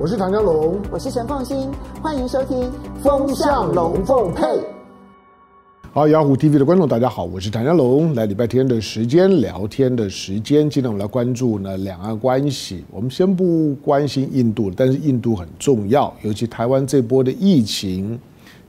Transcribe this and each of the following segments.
我是唐家龙，我是陈凤新，欢迎收听《风向龙凤配》。好，雅虎 TV 的观众，大家好，我是唐家龙。来礼拜天的时间，聊天的时间，今天我们来关注呢两岸关系。我们先不关心印度，但是印度很重要，尤其台湾这波的疫情。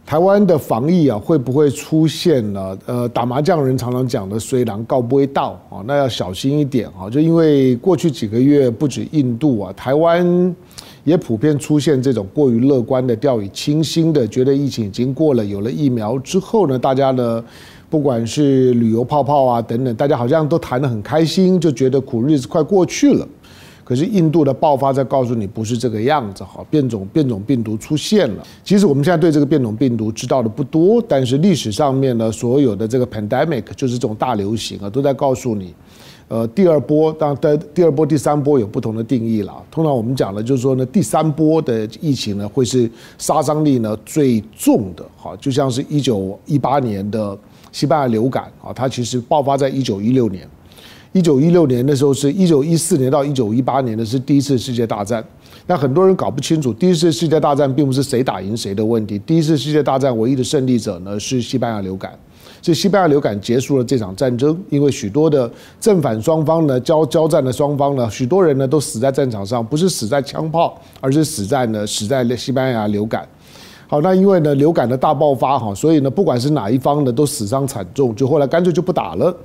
台湾的防疫啊，会不会出现呢？呃，打麻将人常常讲的“虽然告不会到”啊，那要小心一点啊！就因为过去几个月，不止印度啊，台湾也普遍出现这种过于乐观的、掉以轻心的，觉得疫情已经过了，有了疫苗之后呢，大家呢，不管是旅游泡泡啊等等，大家好像都谈得很开心，就觉得苦日子快过去了。可是印度的爆发在告诉你不是这个样子哈，变种变种病毒出现了。其实我们现在对这个变种病毒知道的不多，但是历史上面呢，所有的这个 pandemic 就是这种大流行啊，都在告诉你，呃，第二波当然第二波、第三波有不同的定义了。通常我们讲的就是说呢，第三波的疫情呢，会是杀伤力呢最重的，哈，就像是一九一八年的西班牙流感啊，它其实爆发在一九一六年。一九一六年的时候，是一九一四年到一九一八年的是第一次世界大战。那很多人搞不清楚，第一次世界大战并不是谁打赢谁的问题。第一次世界大战唯一的胜利者呢是西班牙流感，是西班牙流感结束了这场战争。因为许多的正反双方呢交交战的双方呢，许多人呢都死在战场上，不是死在枪炮，而是死在呢死在西班牙流感。好，那因为呢流感的大爆发哈，所以呢不管是哪一方呢都死伤惨重，就后来干脆就不打了。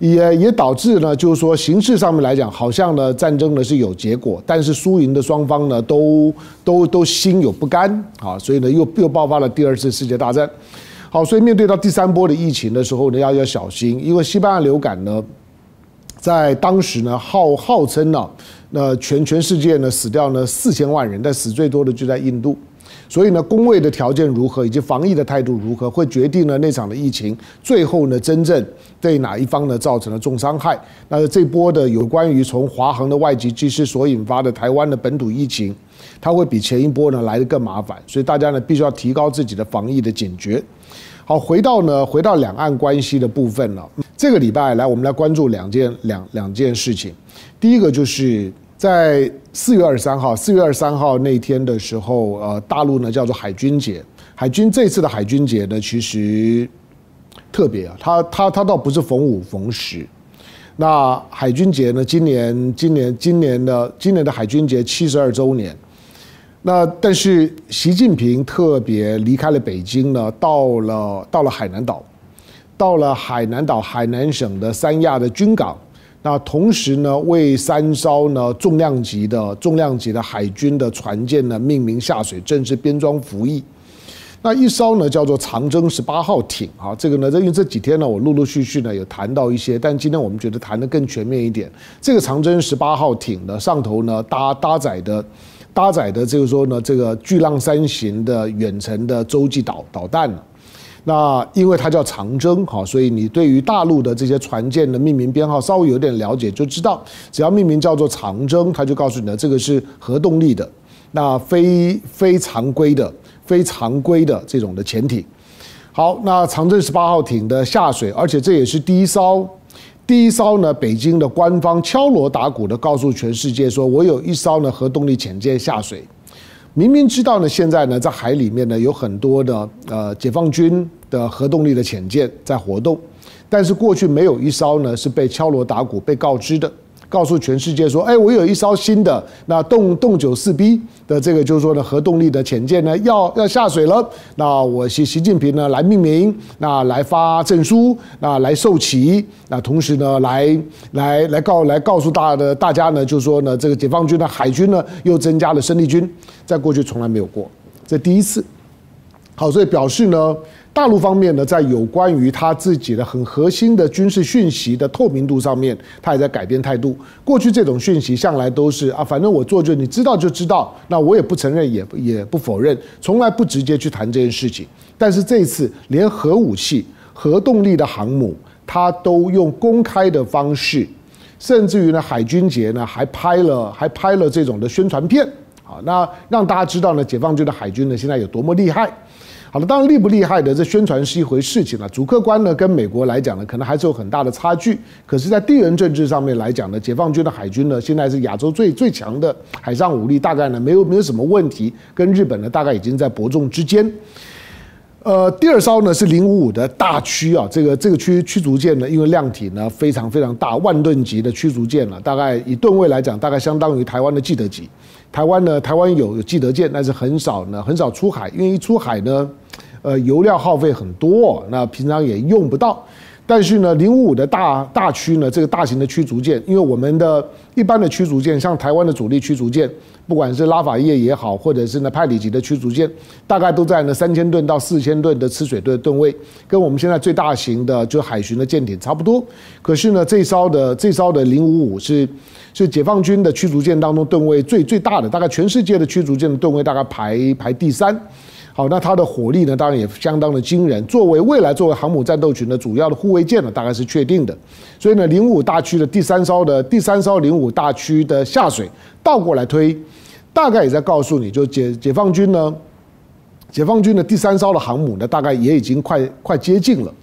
也也导致呢，就是说形势上面来讲，好像呢战争呢是有结果，但是输赢的双方呢都都都心有不甘啊，所以呢又又爆发了第二次世界大战。好，所以面对到第三波的疫情的时候呢，要要小心，因为西班牙流感呢，在当时呢号号称呢，那全全世界呢死掉呢四千万人，但死最多的就在印度。所以呢，工位的条件如何，以及防疫的态度如何，会决定了那场的疫情最后呢，真正对哪一方呢造成了重伤害。那这波的有关于从华航的外籍机师所引发的台湾的本土疫情，它会比前一波呢来得更麻烦。所以大家呢必须要提高自己的防疫的警觉。好，回到呢回到两岸关系的部分了。这个礼拜来，我们来关注两件两两件事情。第一个就是。在四月二十三号，四月二十三号那天的时候，呃，大陆呢叫做海军节。海军这次的海军节呢，其实特别啊，它它它倒不是逢五逢十。那海军节呢，今年今年今年的今年的海军节七十二周年。那但是习近平特别离开了北京呢，到了到了海南岛，到了海南岛海南省的三亚的军港。那同时呢，为三艘呢重量级的重量级的海军的船舰呢命名下水，正式编装服役。那一艘呢叫做长征十八号艇啊，这个呢，因为这几天呢我陆陆续续呢有谈到一些，但今天我们觉得谈得更全面一点。这个长征十八号艇的上头呢搭搭载的搭载的这个说呢这个巨浪三型的远程的洲际导导弹。那因为它叫长征，哈，所以你对于大陆的这些船舰的命名编号稍微有点了解，就知道只要命名叫做长征，它就告诉你的这个是核动力的，那非非常规的、非常规的这种的潜艇。好，那长征十八号艇的下水，而且这也是第一艘，第一艘呢，北京的官方敲锣打鼓的告诉全世界说，我有一艘呢核动力潜舰下水。明明知道呢，现在呢，在海里面呢有很多的呃解放军的核动力的潜舰在活动，但是过去没有一艘呢是被敲锣打鼓被告知的。告诉全世界说，哎，我有一艘新的那动动九四 B 的这个就是说呢核动力的潜舰呢要要下水了，那我习习近平呢来命名，那来发证书，那来授旗，那同时呢来来来告来告诉大的大家呢，就是说呢这个解放军的海军呢又增加了生力军，在过去从来没有过，这第一次。好，所以表示呢。大陆方面呢，在有关于他自己的很核心的军事讯息的透明度上面，他也在改变态度。过去这种讯息向来都是啊，反正我做就你知道就知道，那我也不承认，也也不否认，从来不直接去谈这件事情。但是这一次，连核武器、核动力的航母，他都用公开的方式，甚至于呢，海军节呢还拍了还拍了这种的宣传片，啊，那让大家知道呢，解放军的海军呢现在有多么厉害。好了，当然厉不厉害的这宣传是一回事情了。主客观呢，跟美国来讲呢，可能还是有很大的差距。可是，在地缘政治上面来讲呢，解放军的海军呢，现在是亚洲最最强的海上武力，大概呢没有没有什么问题。跟日本呢，大概已经在伯仲之间。呃，第二艘呢是零五五的大驱啊，这个这个驱驱逐舰呢，因为量体呢非常非常大，万吨级的驱逐舰了，大概以吨位来讲，大概相当于台湾的记得级。台湾呢，台湾有有记得舰，但是很少呢，很少出海，因为一出海呢，呃，油料耗费很多，那平常也用不到。但是呢，零五五的大大驱呢，这个大型的驱逐舰，因为我们的一般的驱逐舰，像台湾的主力驱逐舰，不管是拉法叶也好，或者是呢派里级的驱逐舰，大概都在呢三千吨到四千吨的吃水吨吨位，跟我们现在最大型的就海巡的舰艇差不多。可是呢，这艘的这艘的零五五是是解放军的驱逐舰当中吨位最最大的，大概全世界的驱逐舰的吨位大概排排第三。好，那它的火力呢，当然也相当的惊人。作为未来作为航母战斗群的主要的护卫舰呢，大概是确定的。所以呢，零五大区的第三艘的第三艘零五大区的下水倒过来推，大概也在告诉你就解解放军呢，解放军的第三艘的航母呢，大概也已经快快接近了。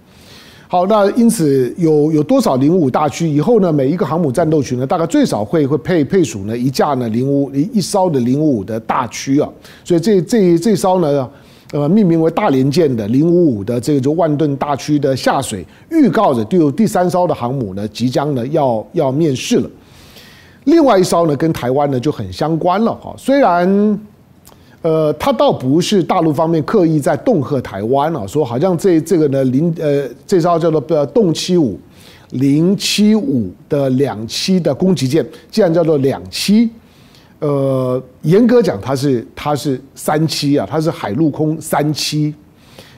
好，那因此有有多少零五五大驱以后呢？每一个航母战斗群呢，大概最少会会配配属呢一架呢零五一一艘的零五五的大驱啊。所以这这这艘呢。呃，命名为大连舰的零五五的这个就万吨大驱的下水，预告着就第三艘的航母呢，即将呢要要面世了。另外一艘呢，跟台湾呢就很相关了哈。虽然，呃，它倒不是大陆方面刻意在恫吓台湾啊，说好像这这个呢零呃这艘叫做呃动七五零七五的两栖的攻击舰，既然叫做两栖。呃，严格讲，它是它是三栖啊，它是海陆空三栖，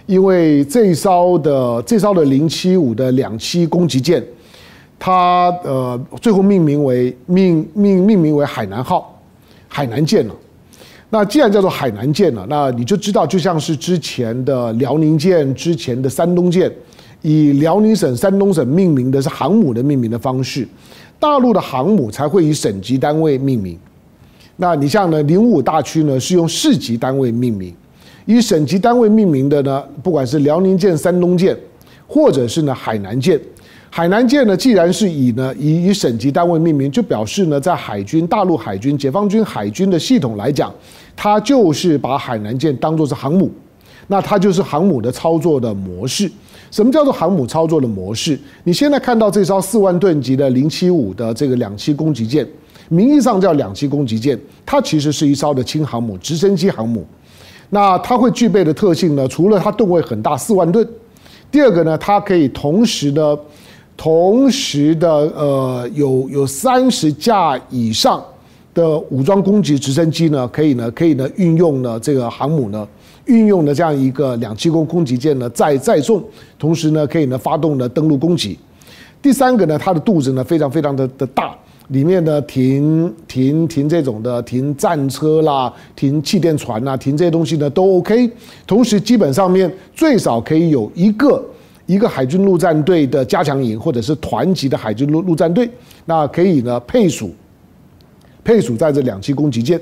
因为这艘的这艘的零七五的两栖攻击舰，它呃最后命名为命命命名为海南号，海南舰了。那既然叫做海南舰了，那你就知道，就像是之前的辽宁舰、之前的山东舰，以辽宁省、山东省命名的是航母的命名的方式，大陆的航母才会以省级单位命名。那你像呢，零五大驱呢是用市级单位命名，以省级单位命名的呢，不管是辽宁舰、山东舰，或者是呢海南舰，海南舰呢既然是以呢以以省级单位命名，就表示呢在海军、大陆海军、解放军海军的系统来讲，它就是把海南舰当作是航母，那它就是航母的操作的模式。什么叫做航母操作的模式？你现在看到这艘四万吨级的零七五的这个两栖攻击舰。名义上叫两栖攻击舰，它其实是一艘的轻航母、直升机航母。那它会具备的特性呢？除了它吨位很大，四万吨。第二个呢，它可以同时的、同时的呃，有有三十架以上的武装攻击直升机呢，可以呢，可以呢运用呢这个航母呢，运用的这样一个两栖攻攻击舰呢载载重，同时呢可以呢发动呢登陆攻击。第三个呢，它的肚子呢非常非常的的大。里面的停停停这种的停战车啦，停气垫船呐，停这些东西呢都 OK。同时，基本上面最少可以有一个一个海军陆战队的加强营，或者是团级的海军陆陆战队，那可以呢配属配属在这两栖攻击舰。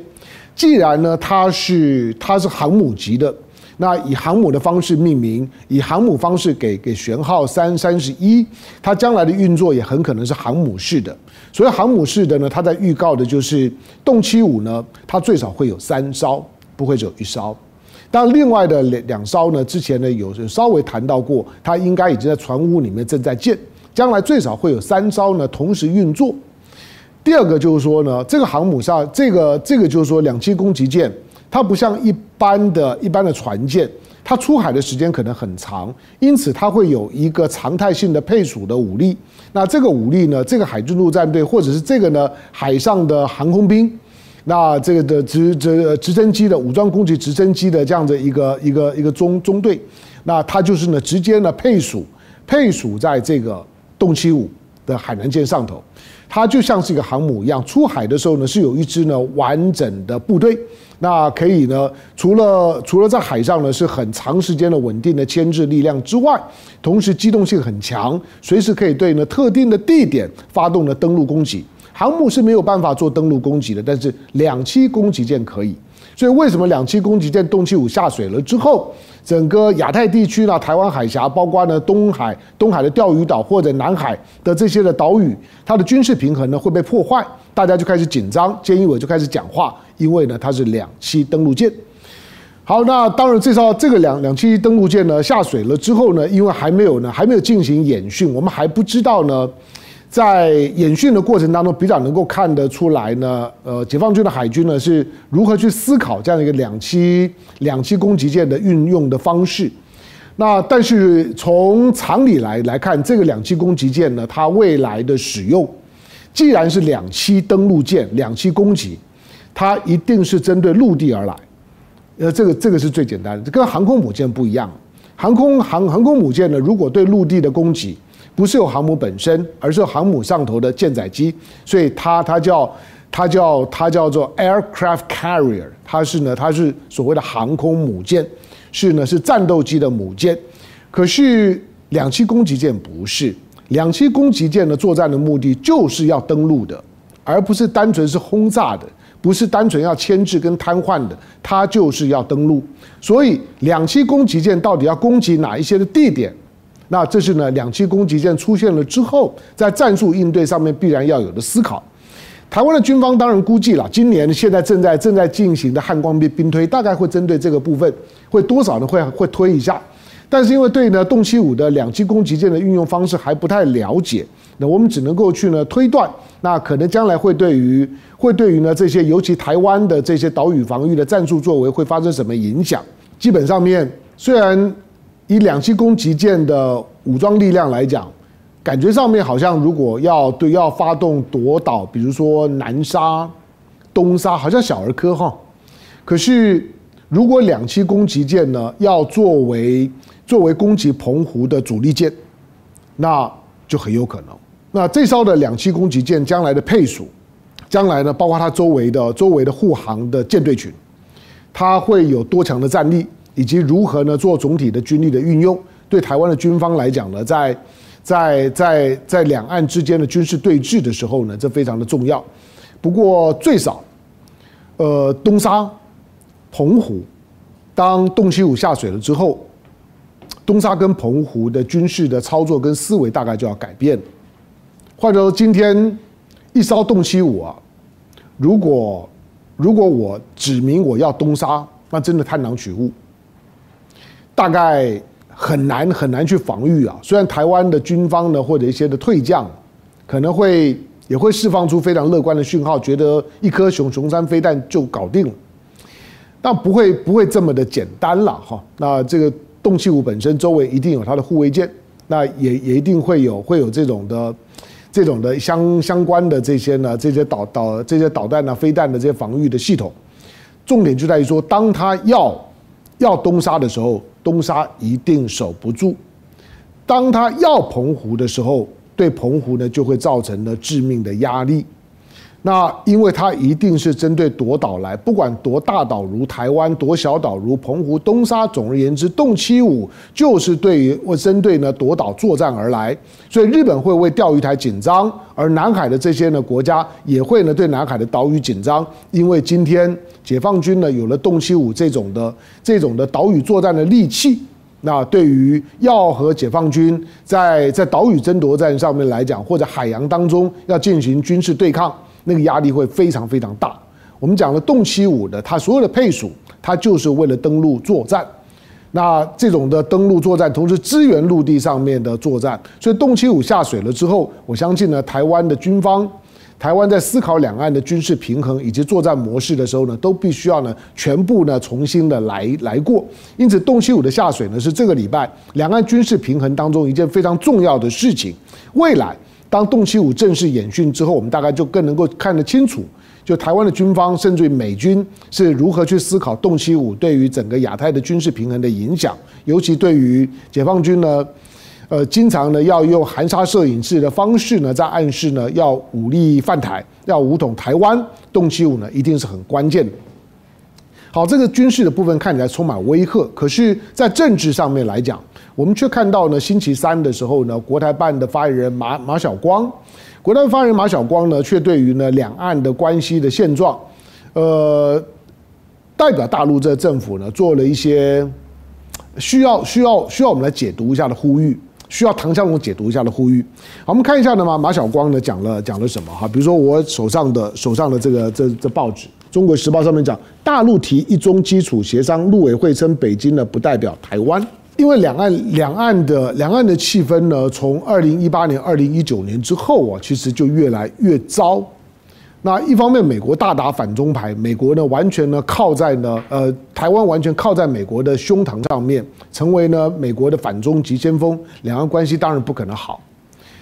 既然呢它是它是航母级的。那以航母的方式命名，以航母方式给给舷号三三十一，它将来的运作也很可能是航母式的。所以航母式的呢，它在预告的就是动七五呢，它最少会有三艘，不会只有一艘。但另外的两两艘呢，之前呢有稍微谈到过，它应该已经在船坞里面正在建，将来最少会有三艘呢同时运作。第二个就是说呢，这个航母上这个这个就是说两栖攻击舰。它不像一般的一般的船舰，它出海的时间可能很长，因此它会有一个常态性的配属的武力。那这个武力呢，这个海军陆战队或者是这个呢海上的航空兵，那这个的直直直升机的武装攻击直升机的这样的一个一个一个中中队，那它就是呢直接呢配属配属在这个动七五的海南舰上头，它就像是一个航母一样，出海的时候呢是有一支呢完整的部队。那可以呢，除了除了在海上呢是很长时间的稳定的牵制力量之外，同时机动性很强，随时可以对呢特定的地点发动的登陆攻击。航母是没有办法做登陆攻击的，但是两栖攻击舰可以。所以为什么两栖攻击舰洞七五下水了之后，整个亚太地区呢，台湾海峡，包括呢东海、东海的钓鱼岛或者南海的这些的岛屿，它的军事平衡呢会被破坏，大家就开始紧张，菅义伟就开始讲话，因为呢它是两栖登陆舰。好，那当然这艘这个两两栖登陆舰呢下水了之后呢，因为还没有呢还没有进行演训，我们还不知道呢。在演训的过程当中，比较能够看得出来呢，呃，解放军的海军呢是如何去思考这样一个两栖两栖攻击舰的运用的方式。那但是从常理来来看，这个两栖攻击舰呢，它未来的使用，既然是两栖登陆舰、两栖攻击，它一定是针对陆地而来。呃，这个这个是最简单的，跟航空母舰不一样。航空航航空母舰呢，如果对陆地的攻击，不是有航母本身，而是航母上头的舰载机，所以它它叫它叫它叫做 aircraft carrier，它是呢它是所谓的航空母舰，是呢是战斗机的母舰。可是两栖攻击舰不是，两栖攻击舰的作战的目的就是要登陆的，而不是单纯是轰炸的，不是单纯要牵制跟瘫痪的，它就是要登陆。所以两栖攻击舰到底要攻击哪一些的地点？那这是呢，两栖攻击舰出现了之后，在战术应对上面必然要有的思考。台湾的军方当然估计了，今年现在正在正在进行的汉光兵兵推，大概会针对这个部分，会多少呢？会会推一下。但是因为对呢，动七五的两栖攻击舰的运用方式还不太了解，那我们只能够去呢推断，那可能将来会对于会对于呢这些尤其台湾的这些岛屿防御的战术作为会发生什么影响？基本上面虽然。以两栖攻击舰的武装力量来讲，感觉上面好像如果要对要发动夺岛，比如说南沙、东沙，好像小儿科哈。可是如果两栖攻击舰呢，要作为作为攻击澎湖的主力舰，那就很有可能。那这艘的两栖攻击舰将来的配属，将来呢，包括它周围的周围的护航的舰队群，它会有多强的战力？以及如何呢做总体的军力的运用，对台湾的军方来讲呢，在在在在两岸之间的军事对峙的时候呢，这非常的重要。不过最少，呃，东沙、澎湖，当洞七五下水了之后，东沙跟澎湖的军事的操作跟思维大概就要改变。换作今天一艘洞七五啊，如果如果我指明我要东沙，那真的贪囊取物。大概很难很难去防御啊！虽然台湾的军方呢，或者一些的退将，可能会也会释放出非常乐观的讯号，觉得一颗雄雄三飞弹就搞定了，但不会不会这么的简单了哈。那这个洞七五本身周围一定有它的护卫舰，那也也一定会有会有这种的这种的相相关的这些呢这些导导这些导弹啊飞弹的这些防御的系统。重点就在于说，当他要要东沙的时候。东沙一定守不住，当他要澎湖的时候，对澎湖呢就会造成了致命的压力。那因为它一定是针对夺岛来，不管夺大岛如台湾，夺小岛如澎湖、东沙，总而言之，动七五就是对于或针对呢夺岛作战而来。所以日本会为钓鱼台紧张，而南海的这些呢国家也会呢对南海的岛屿紧张，因为今天解放军呢有了动七五这种的这种的岛屿作战的利器，那对于要和解放军在在岛屿争夺战上面来讲，或者海洋当中要进行军事对抗。那个压力会非常非常大。我们讲了动七五的，它所有的配属，它就是为了登陆作战。那这种的登陆作战，同时支援陆地上面的作战。所以动七五下水了之后，我相信呢，台湾的军方，台湾在思考两岸的军事平衡以及作战模式的时候呢，都必须要呢全部呢重新的来来过。因此，动七五的下水呢，是这个礼拜两岸军事平衡当中一件非常重要的事情。未来。当动七五正式演训之后，我们大概就更能够看得清楚，就台湾的军方甚至于美军是如何去思考动七五对于整个亚太的军事平衡的影响，尤其对于解放军呢，呃，经常呢要用含沙射影式的方式呢，在暗示呢要武力犯台，要武统台湾，动七五呢一定是很关键的。好，这个军事的部分看起来充满威吓，可是，在政治上面来讲。我们却看到呢，星期三的时候呢，国台办的发言人马马晓光，国台办发言人马晓光呢，却对于呢两岸的关系的现状，呃，代表大陆这政府呢，做了一些需要需要需要我们来解读一下的呼吁，需要唐湘龙解读一下的呼吁。好，我们看一下呢，马马晓光呢讲了讲了什么哈？比如说我手上的手上的这个这这报纸《中国时报》上面讲，大陆提一中基础协商，陆委会称北京呢不代表台湾。因为两岸两岸的两岸的气氛呢，从二零一八年、二零一九年之后啊，其实就越来越糟。那一方面，美国大打反中牌，美国呢完全呢靠在呢呃台湾完全靠在美国的胸膛上面，成为呢美国的反中急先锋，两岸关系当然不可能好。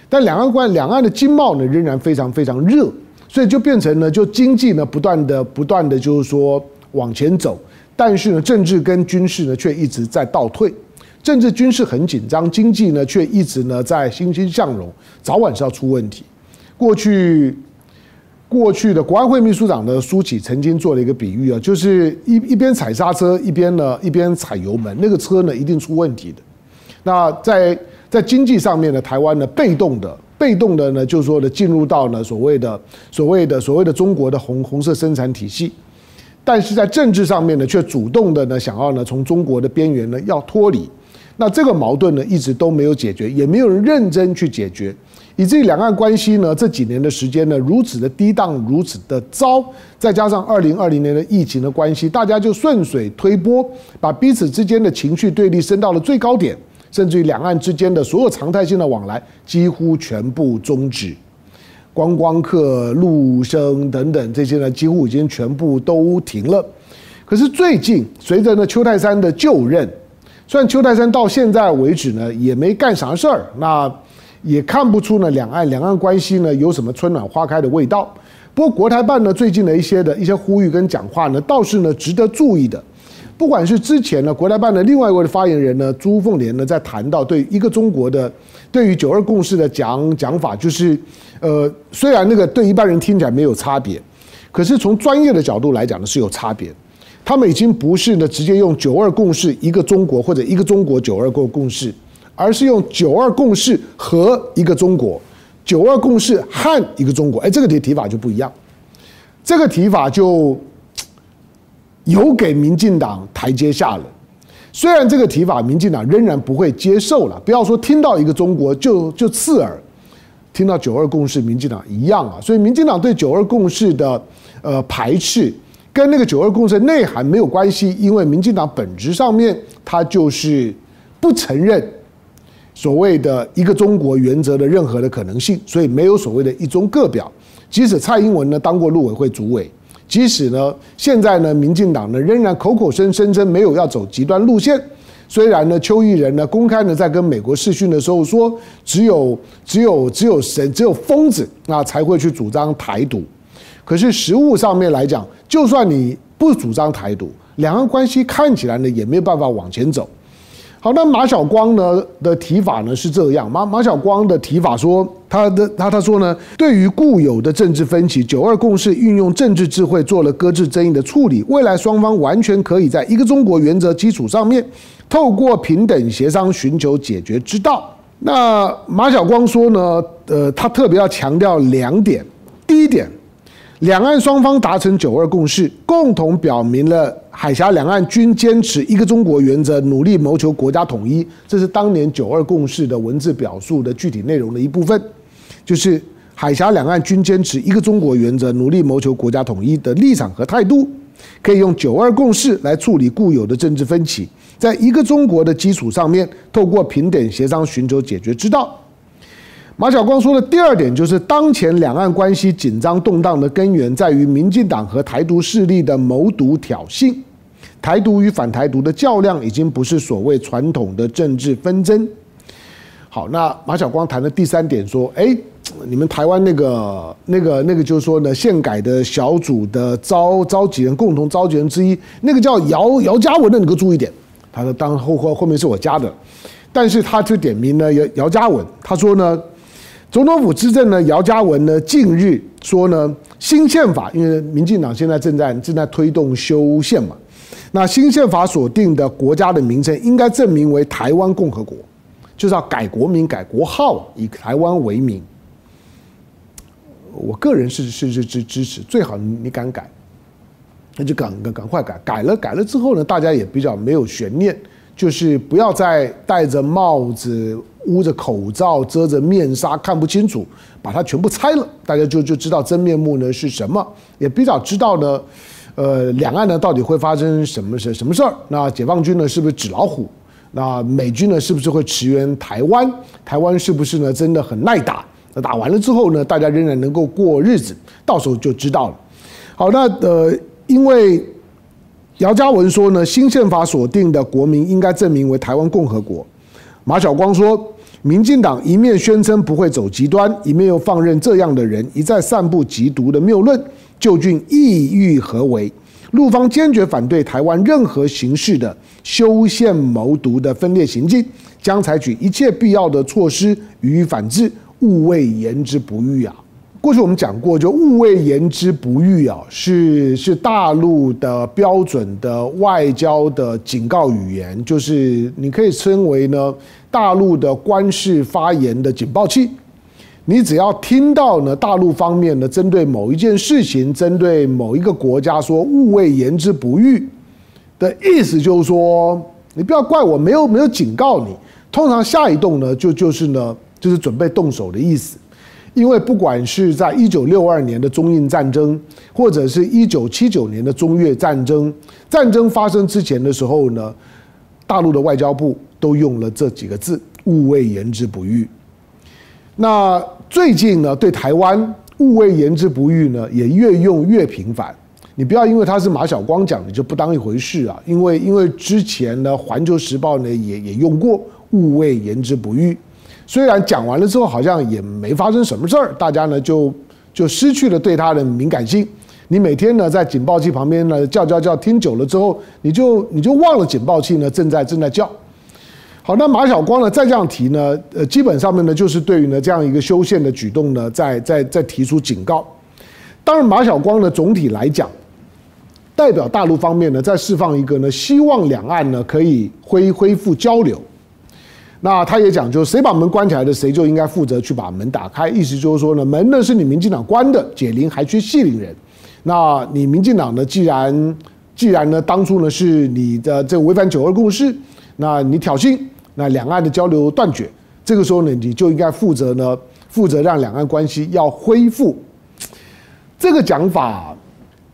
但两岸关两岸的经贸呢仍然非常非常热，所以就变成呢就经济呢不断的不断的就是说往前走，但是呢政治跟军事呢却一直在倒退。政治军事很紧张，经济呢却一直呢在欣欣向荣，早晚是要出问题。过去过去的国安会秘书长的苏起曾经做了一个比喻啊，就是一一边踩刹车，一边呢一边踩油门，那个车呢一定出问题的。那在在经济上面呢，台湾呢被动的被动的呢，就是说的进入到呢所谓的所谓的所谓的中国的红红色生产体系。但是在政治上面呢，却主动的呢想要呢从中国的边缘呢要脱离。那这个矛盾呢，一直都没有解决，也没有人认真去解决，以至于两岸关系呢，这几年的时间呢，如此的低档，如此的糟，再加上二零二零年的疫情的关系，大家就顺水推波，把彼此之间的情绪对立升到了最高点，甚至于两岸之间的所有常态性的往来几乎全部终止，观光客、陆生等等这些呢，几乎已经全部都停了。可是最近，随着呢邱泰山的就任。虽然邱泰山到现在为止呢，也没干啥事儿，那也看不出呢两岸两岸关系呢有什么春暖花开的味道。不过国台办呢最近的一些的一些呼吁跟讲话呢，倒是呢值得注意的。不管是之前呢国台办的另外一位发言人呢朱凤莲呢在谈到对一个中国的对于九二共识的讲讲法，就是呃虽然那个对一般人听起来没有差别，可是从专业的角度来讲呢是有差别。他们已经不是呢直接用“九二共识”一个中国或者一个中国“九二共共识”，而是用“九二共识”和一个中国，“九二共识”和一个中国。哎，这个提提法就不一样，这个提法就有给民进党台阶下了。虽然这个提法民进党仍然不会接受了，不要说听到一个中国就就刺耳，听到“九二共识”民进党一样啊。所以民进党对“九二共识”的呃排斥。跟那个九二共识内涵没有关系，因为民进党本质上面它就是不承认所谓的一个中国原则的任何的可能性，所以没有所谓的一中各表。即使蔡英文呢当过陆委会主委，即使呢现在呢民进党呢仍然口口声声称没有要走极端路线，虽然呢邱毅仁呢公开呢在跟美国视讯的时候说，只有只有只有神只有疯子啊才会去主张台独。可是实物上面来讲，就算你不主张台独，两岸关系看起来呢也没有办法往前走。好，那马晓光呢的提法呢是这样，马马晓光的提法说，他的他他说呢，对于固有的政治分歧，九二共识运用政治智慧做了搁置争议的处理，未来双方完全可以在一个中国原则基础上面，透过平等协商寻求解决之道。那马晓光说呢，呃，他特别要强调两点，第一点。两岸双方达成九二共识，共同表明了海峡两岸均坚持一个中国原则，努力谋求国家统一。这是当年九二共识的文字表述的具体内容的一部分，就是海峡两岸均坚持一个中国原则，努力谋求国家统一的立场和态度，可以用九二共识来处理固有的政治分歧，在一个中国的基础上面，透过平等协商寻求解决之道。马晓光说的第二点就是，当前两岸关系紧张动荡的根源在于民进党和台独势力的谋独挑衅，台独与反台独的较量已经不是所谓传统的政治纷争。好，那马晓光谈的第三点说，哎，你们台湾那个、那个、那个，就是说呢，宪改的小组的召召集人，共同召集人之一，那个叫姚姚嘉文的，你给我注意点。他说，当后后后面是我加的，但是他就点名呢姚姚嘉文，他说呢。总统府资政呢，姚嘉文呢，近日说呢，新宪法，因为民进党现在正在正在推动修宪嘛，那新宪法所定的国家的名称应该正名为台湾共和国，就是要改国名、改国号，以台湾为名。我个人是是是支支持，最好你敢改，那就赶赶赶快改，改了改了之后呢，大家也比较没有悬念，就是不要再戴着帽子、捂着口罩、遮着面纱看不清楚，把它全部拆了，大家就就知道真面目呢是什么，也比较知道呢，呃，两岸呢到底会发生什么什什么事儿？那解放军呢是不是纸老虎？那美军呢是不是会驰援台湾？台湾是不是呢真的很耐打？那打完了之后呢，大家仍然能够过日子，到时候就知道了。好，那呃。因为姚嘉文说呢，新宪法所定的国民应该正名为台湾共和国。马晓光说，民进党一面宣称不会走极端，一面又放任这样的人一再散布极毒的谬论，究竟意欲何为？陆方坚决反对台湾任何形式的修宪谋独的分裂行径，将采取一切必要的措施予以反制，勿谓言之不预啊。过去我们讲过，就勿谓言之不预啊，是是大陆的标准的外交的警告语言，就是你可以称为呢大陆的官事发言的警报器。你只要听到呢大陆方面呢针对某一件事情，针对某一个国家说勿谓言之不预的意思，就是说你不要怪我没有没有警告你。通常下一动呢就就是呢就是准备动手的意思。因为不管是在一九六二年的中印战争，或者是一九七九年的中越战争，战争发生之前的时候呢，大陆的外交部都用了这几个字“勿谓言之不预”。那最近呢，对台湾“勿谓言之不预”呢，也越用越频繁。你不要因为他是马晓光讲的就不当一回事啊，因为因为之前呢，《环球时报》呢也也用过“勿谓言之不预”。虽然讲完了之后好像也没发生什么事儿，大家呢就就失去了对它的敏感性。你每天呢在警报器旁边呢叫叫叫，听久了之后，你就你就忘了警报器呢正在正在叫。好，那马晓光呢再这样提呢，呃，基本上面呢就是对于呢这样一个修宪的举动呢，在在在提出警告。当然，马晓光呢总体来讲，代表大陆方面呢在释放一个呢希望两岸呢可以恢恢复交流。那他也讲，就是谁把门关起来的，谁就应该负责去把门打开。意思就是说呢，门呢是你民进党关的，解铃还须系铃人。那你民进党呢，既然既然呢，当初呢是你的这违反九二共识，那你挑衅，那两岸的交流断绝，这个时候呢，你就应该负责呢，负责让两岸关系要恢复。这个讲法，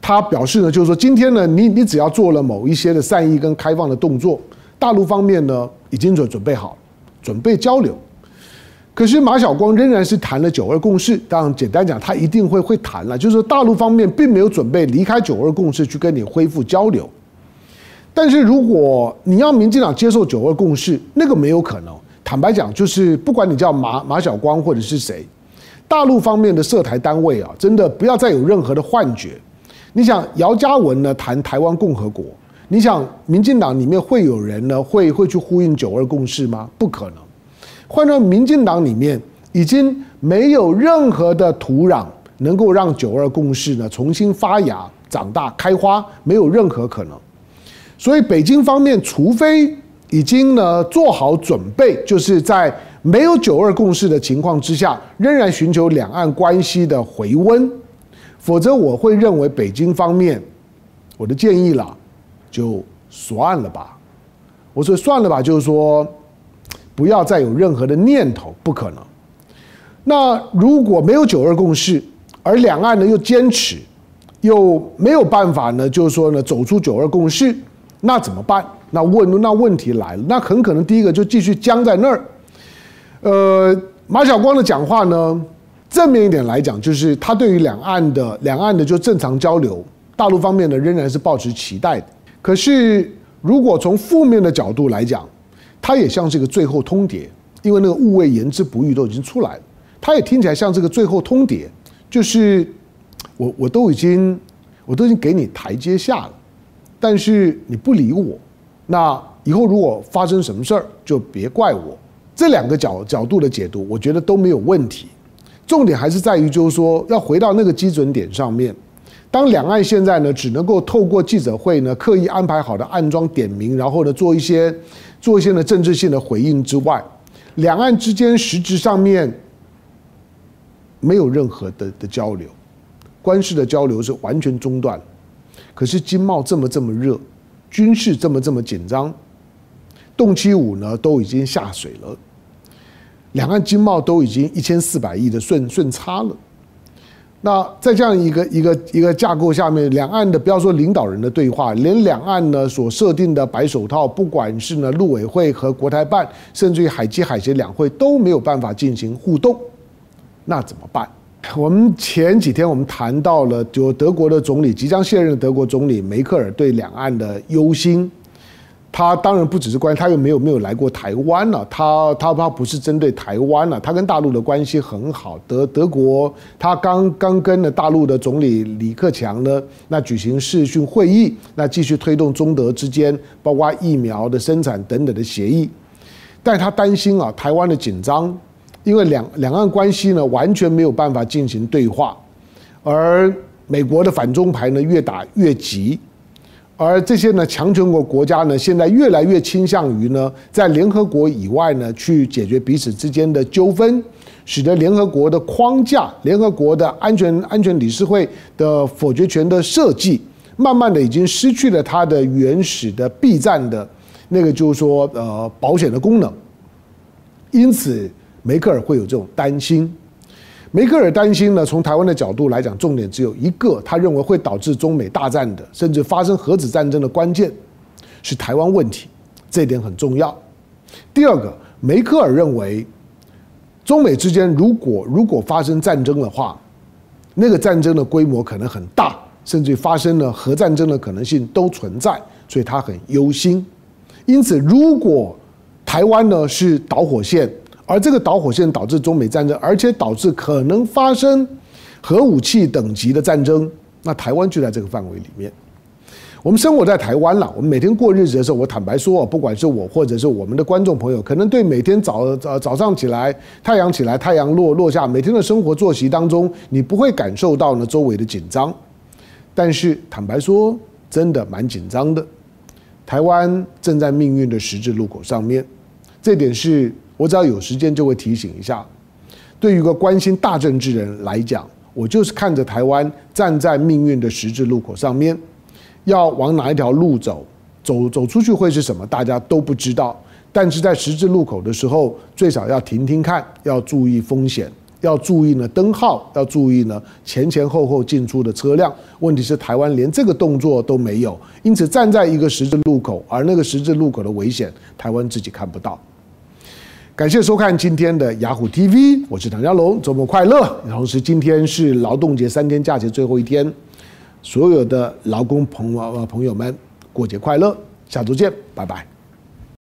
他表示呢，就是说今天呢，你你只要做了某一些的善意跟开放的动作，大陆方面呢已经准准备好。准备交流，可是马晓光仍然是谈了九二共识。当然，简单讲，他一定会会谈了，就是大陆方面并没有准备离开九二共识去跟你恢复交流。但是如果你要民进党接受九二共识，那个没有可能。坦白讲，就是不管你叫马马晓光或者是谁，大陆方面的涉台单位啊，真的不要再有任何的幻觉。你想姚嘉文呢谈台湾共和国？你想，民进党里面会有人呢，会会去呼应九二共识吗？不可能。换到民进党里面，已经没有任何的土壤能够让九二共识呢重新发芽、长大、开花，没有任何可能。所以，北京方面除非已经呢做好准备，就是在没有九二共识的情况之下，仍然寻求两岸关系的回温，否则我会认为北京方面，我的建议啦。就算了吧，我说算了吧，就是说不要再有任何的念头，不可能。那如果没有九二共识，而两岸呢又坚持，又没有办法呢，就是说呢走出九二共识，那怎么办？那问那问题来了，那很可能第一个就继续僵在那儿。呃，马晓光的讲话呢，正面一点来讲，就是他对于两岸的两岸的就正常交流，大陆方面呢仍然是抱持期待的。可是，如果从负面的角度来讲，它也像是一个最后通牒，因为那个勿谓言之不欲都已经出来了，它也听起来像这个最后通牒，就是我我都已经我都已经给你台阶下了，但是你不理我，那以后如果发生什么事儿，就别怪我。这两个角角度的解读，我觉得都没有问题，重点还是在于就是说要回到那个基准点上面。当两岸现在呢，只能够透过记者会呢，刻意安排好的暗桩点名，然后呢，做一些做一些呢政治性的回应之外，两岸之间实质上面没有任何的的交流，官事的交流是完全中断。可是经贸这么这么热，军事这么这么紧张，动七五呢都已经下水了，两岸经贸都已经一千四百亿的顺顺差了。那在这样一个一个一个架构下面，两岸的不要说领导人的对话，连两岸呢所设定的白手套，不管是呢陆委会和国台办，甚至于海基海协两会都没有办法进行互动，那怎么办？我们前几天我们谈到了，就德国的总理即将卸任的德国总理梅克尔对两岸的忧心。他当然不只是关，他又没有没有来过台湾了。他他他不是针对台湾了，他跟大陆的关系很好。德德国他刚刚跟了大陆的总理李克强呢，那举行视讯会议，那继续推动中德之间包括疫苗的生产等等的协议。但他担心啊，台湾的紧张，因为两两岸关系呢完全没有办法进行对话，而美国的反中牌呢越打越急。而这些呢，强权国国家呢，现在越来越倾向于呢，在联合国以外呢，去解决彼此之间的纠纷，使得联合国的框架、联合国的安全安全理事会的否决权的设计，慢慢的已经失去了它的原始的避战的那个，就是说呃保险的功能。因此，梅克尔会有这种担心。梅克尔担心呢，从台湾的角度来讲，重点只有一个，他认为会导致中美大战的，甚至发生核子战争的关键是台湾问题，这一点很重要。第二个，梅克尔认为，中美之间如果如果发生战争的话，那个战争的规模可能很大，甚至发生了核战争的可能性都存在，所以他很忧心。因此，如果台湾呢是导火线。而这个导火线导致中美战争，而且导致可能发生核武器等级的战争，那台湾就在这个范围里面。我们生活在台湾了，我们每天过日子的时候，我坦白说，不管是我或者是我们的观众朋友，可能对每天早早早上起来，太阳起来，太阳落落下，每天的生活作息当中，你不会感受到呢周围的紧张。但是坦白说，真的蛮紧张的。台湾正在命运的十字路口上面，这点是。我只要有时间就会提醒一下，对于一个关心大政治人来讲，我就是看着台湾站在命运的十字路口上面，要往哪一条路走，走走出去会是什么，大家都不知道。但是在十字路口的时候，最少要停停看，要注意风险，要注意呢灯号，要注意呢前前后后进出的车辆。问题是台湾连这个动作都没有，因此站在一个十字路口，而那个十字路口的危险，台湾自己看不到。感谢收看今天的雅虎 TV，我是唐家龙，周末快乐！同时，今天是劳动节三天假期最后一天，所有的劳工朋友朋友们过节快乐，下周见，拜拜。